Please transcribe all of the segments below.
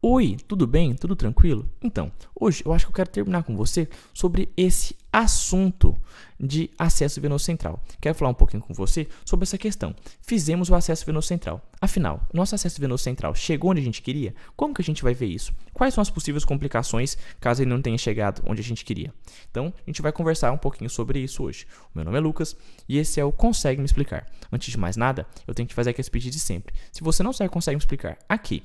Oi, tudo bem? Tudo tranquilo? Então, hoje eu acho que eu quero terminar com você sobre esse assunto de acesso venoso central. Quero falar um pouquinho com você sobre essa questão. Fizemos o acesso venoso central. Afinal, nosso acesso venoso central chegou onde a gente queria? Como que a gente vai ver isso? Quais são as possíveis complicações caso ele não tenha chegado onde a gente queria? Então, a gente vai conversar um pouquinho sobre isso hoje. O meu nome é Lucas e esse é o Consegue Me Explicar. Antes de mais nada, eu tenho que fazer aquele pedido de sempre. Se você não sabe Consegue Me Explicar aqui,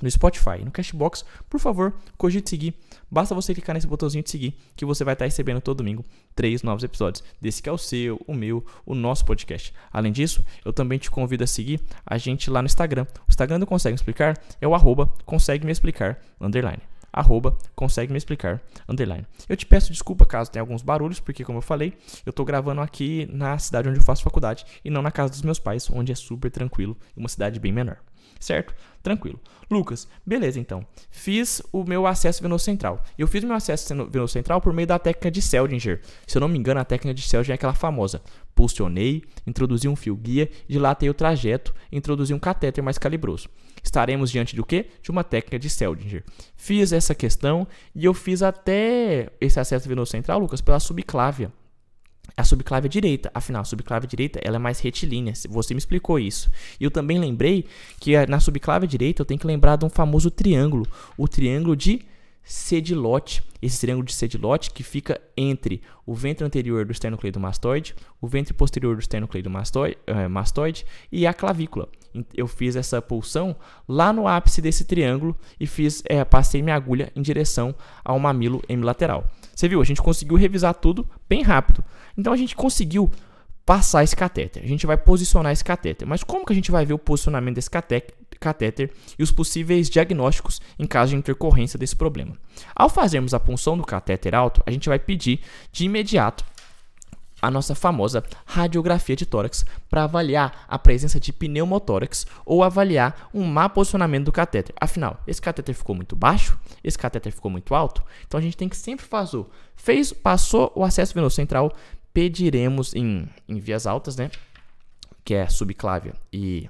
no Spotify, no Cashbox, por favor, cogite seguir. Basta você clicar nesse botãozinho de seguir que você vai estar recebendo todo domingo três novos episódios desse que é o seu, o meu, o nosso podcast. Além disso, eu também te convido a seguir a gente lá no Instagram. O Instagram do Consegue Me Explicar é o arroba consegue me explicar, underline arroba consegue me explicar, underline. Eu te peço desculpa caso tenha alguns barulhos, porque como eu falei, eu estou gravando aqui na cidade onde eu faço faculdade e não na casa dos meus pais, onde é super tranquilo, uma cidade bem menor certo? Tranquilo. Lucas, beleza então. Fiz o meu acesso venoso central. Eu fiz o meu acesso venoso central por meio da técnica de Seldinger. Se eu não me engano, a técnica de Seldinger é aquela famosa. Pulsionei, introduzi um fio guia, dilatei o trajeto, introduzi um catéter mais calibroso. Estaremos diante do quê? De uma técnica de Seldinger. Fiz essa questão e eu fiz até esse acesso venoso central, Lucas, pela subclávia a subclávia direita. Afinal, a subclávia direita ela é mais retilínea. Você me explicou isso. E eu também lembrei que na subclávia direita eu tenho que lembrar de um famoso triângulo, o triângulo de Sedilote. Esse triângulo de Sedilote que fica entre o ventre anterior do esternocleidomastoide, o ventre posterior do esternocleidomastoide eh, mastoide, e a clavícula. Eu fiz essa pulsão lá no ápice desse triângulo e fiz, é, passei minha agulha em direção ao mamilo hemilateral. Você viu? A gente conseguiu revisar tudo bem rápido. Então a gente conseguiu passar esse catéter. A gente vai posicionar esse catéter. Mas como que a gente vai ver o posicionamento desse catéter e os possíveis diagnósticos em caso de intercorrência desse problema? Ao fazermos a punção do catéter alto, a gente vai pedir de imediato a nossa famosa radiografia de tórax para avaliar a presença de pneumotórax ou avaliar um má posicionamento do catéter. Afinal, esse catéter ficou muito baixo, esse catéter ficou muito alto, então a gente tem que sempre fazer. Fez, passou o acesso venoso central, pediremos em, em vias altas, né? Que é subclávia e.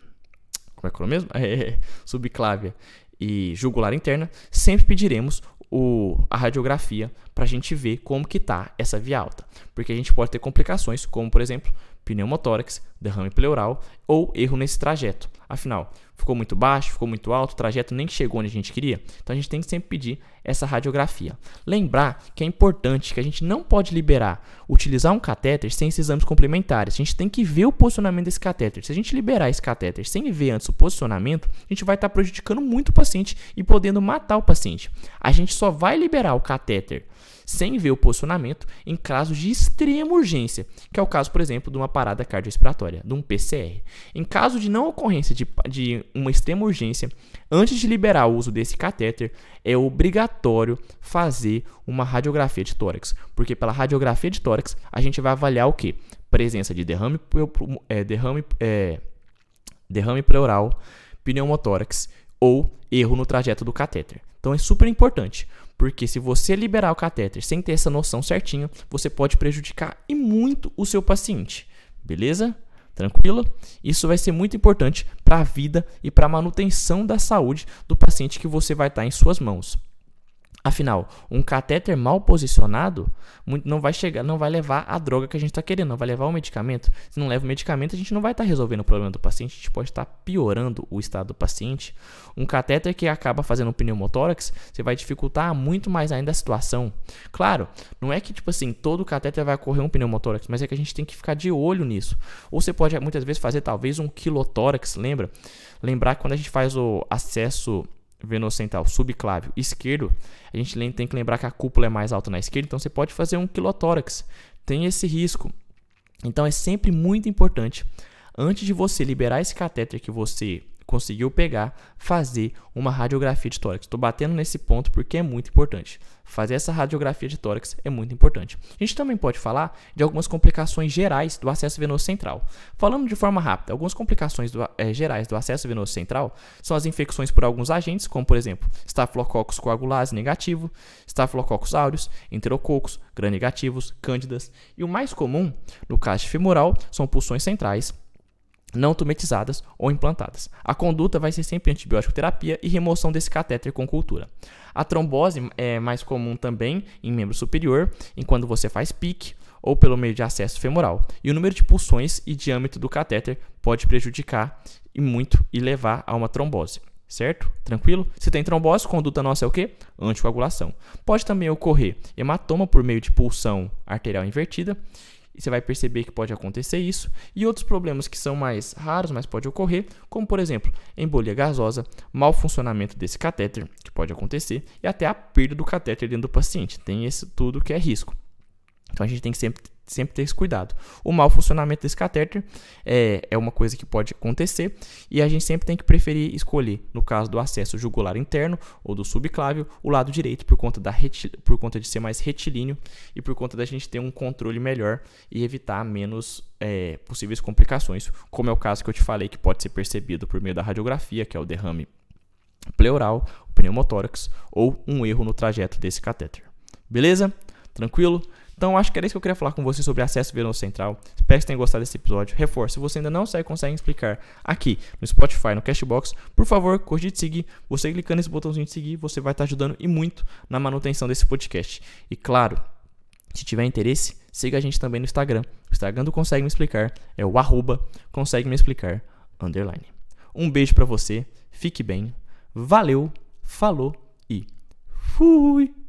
Como é que é o mesmo? É, subclávia e jugular interna, sempre pediremos o, a radiografia para a gente ver como que está essa via alta. Porque a gente pode ter complicações, como por exemplo, pneumotórax, derrame pleural ou erro nesse trajeto. Afinal, ficou muito baixo, ficou muito alto, o trajeto nem chegou onde a gente queria. Então a gente tem que sempre pedir essa radiografia. Lembrar que é importante que a gente não pode liberar, utilizar um catéter sem esses exames complementares. A gente tem que ver o posicionamento desse catéter. Se a gente liberar esse catéter sem ver antes o posicionamento, a gente vai estar prejudicando muito o paciente e podendo matar o paciente. A gente só vai liberar o catéter sem ver o posicionamento em casos de extrema urgência, que é o caso, por exemplo, de uma parada cardiorrespiratória, de um PCR. Em caso de não ocorrência de, de uma extrema urgência, antes de liberar o uso desse catéter, é obrigatório fazer uma radiografia de tórax, porque pela radiografia de tórax a gente vai avaliar o que? Presença de derrame, é, derrame, é, derrame pleural, pneumotórax ou erro no trajeto do catéter. Então é super importante. Porque se você liberar o catéter sem ter essa noção certinho, você pode prejudicar e muito o seu paciente. Beleza? Tranquilo? Isso vai ser muito importante para a vida e para a manutenção da saúde do paciente que você vai estar em suas mãos. Afinal, um catéter mal posicionado não vai chegar, não vai levar a droga que a gente está querendo, não vai levar o medicamento. Se não leva o medicamento, a gente não vai estar tá resolvendo o problema do paciente, a gente pode estar tá piorando o estado do paciente. Um catéter que acaba fazendo um pneumotórax, você vai dificultar muito mais ainda a situação. Claro, não é que tipo assim, todo catéter vai correr um pneumotórax, mas é que a gente tem que ficar de olho nisso. Ou você pode muitas vezes fazer talvez um quilotórax, lembra? Lembrar que quando a gente faz o acesso venocentral subclávio esquerdo, a gente tem que lembrar que a cúpula é mais alta na esquerda, então você pode fazer um quilotórax. Tem esse risco. Então é sempre muito importante, antes de você liberar esse catéter que você conseguiu pegar, fazer uma radiografia de tórax. Estou batendo nesse ponto porque é muito importante. Fazer essa radiografia de tórax é muito importante. A gente também pode falar de algumas complicações gerais do acesso venoso central. Falando de forma rápida, algumas complicações do, é, gerais do acesso venoso central são as infecções por alguns agentes, como por exemplo, Staphylococcus coagulase negativo, Staphylococcus aureus, Enterococos, gram-negativos, cândidas. E o mais comum, no caso femoral, são pulsões centrais não tumetizadas ou implantadas. A conduta vai ser sempre antibiótico terapia e remoção desse catéter com cultura. A trombose é mais comum também em membro superior, em quando você faz pique ou pelo meio de acesso femoral. E o número de pulsões e diâmetro do catéter pode prejudicar e muito e levar a uma trombose. Certo? Tranquilo? Se tem trombose, conduta nossa é o quê? Anticoagulação. Pode também ocorrer hematoma por meio de pulsão arterial invertida e você vai perceber que pode acontecer isso. E outros problemas que são mais raros, mas pode ocorrer, como por exemplo, embolia gasosa, mau funcionamento desse catéter, que pode acontecer, e até a perda do catéter dentro do paciente. Tem esse tudo que é risco. Então a gente tem que sempre sempre ter esse cuidado. O mau funcionamento desse catéter é, é uma coisa que pode acontecer e a gente sempre tem que preferir escolher, no caso do acesso jugular interno ou do subclávio, o lado direito por conta, da por conta de ser mais retilíneo e por conta da gente ter um controle melhor e evitar menos é, possíveis complicações, como é o caso que eu te falei que pode ser percebido por meio da radiografia, que é o derrame pleural, o pneumotórax ou um erro no trajeto desse catéter. Beleza? Tranquilo? Então, acho que era isso que eu queria falar com você sobre acesso venoso central. Espero que você tenha gostado desse episódio. Reforço, se você ainda não segue, consegue explicar aqui no Spotify, no Cashbox, por favor, cogite seguir. Você clicando nesse botãozinho de seguir, você vai estar ajudando e muito na manutenção desse podcast. E claro, se tiver interesse, siga a gente também no Instagram. O Instagram do Consegue Me Explicar é o arroba Consegue Me Explicar, underline. Um beijo para você, fique bem, valeu, falou e fui!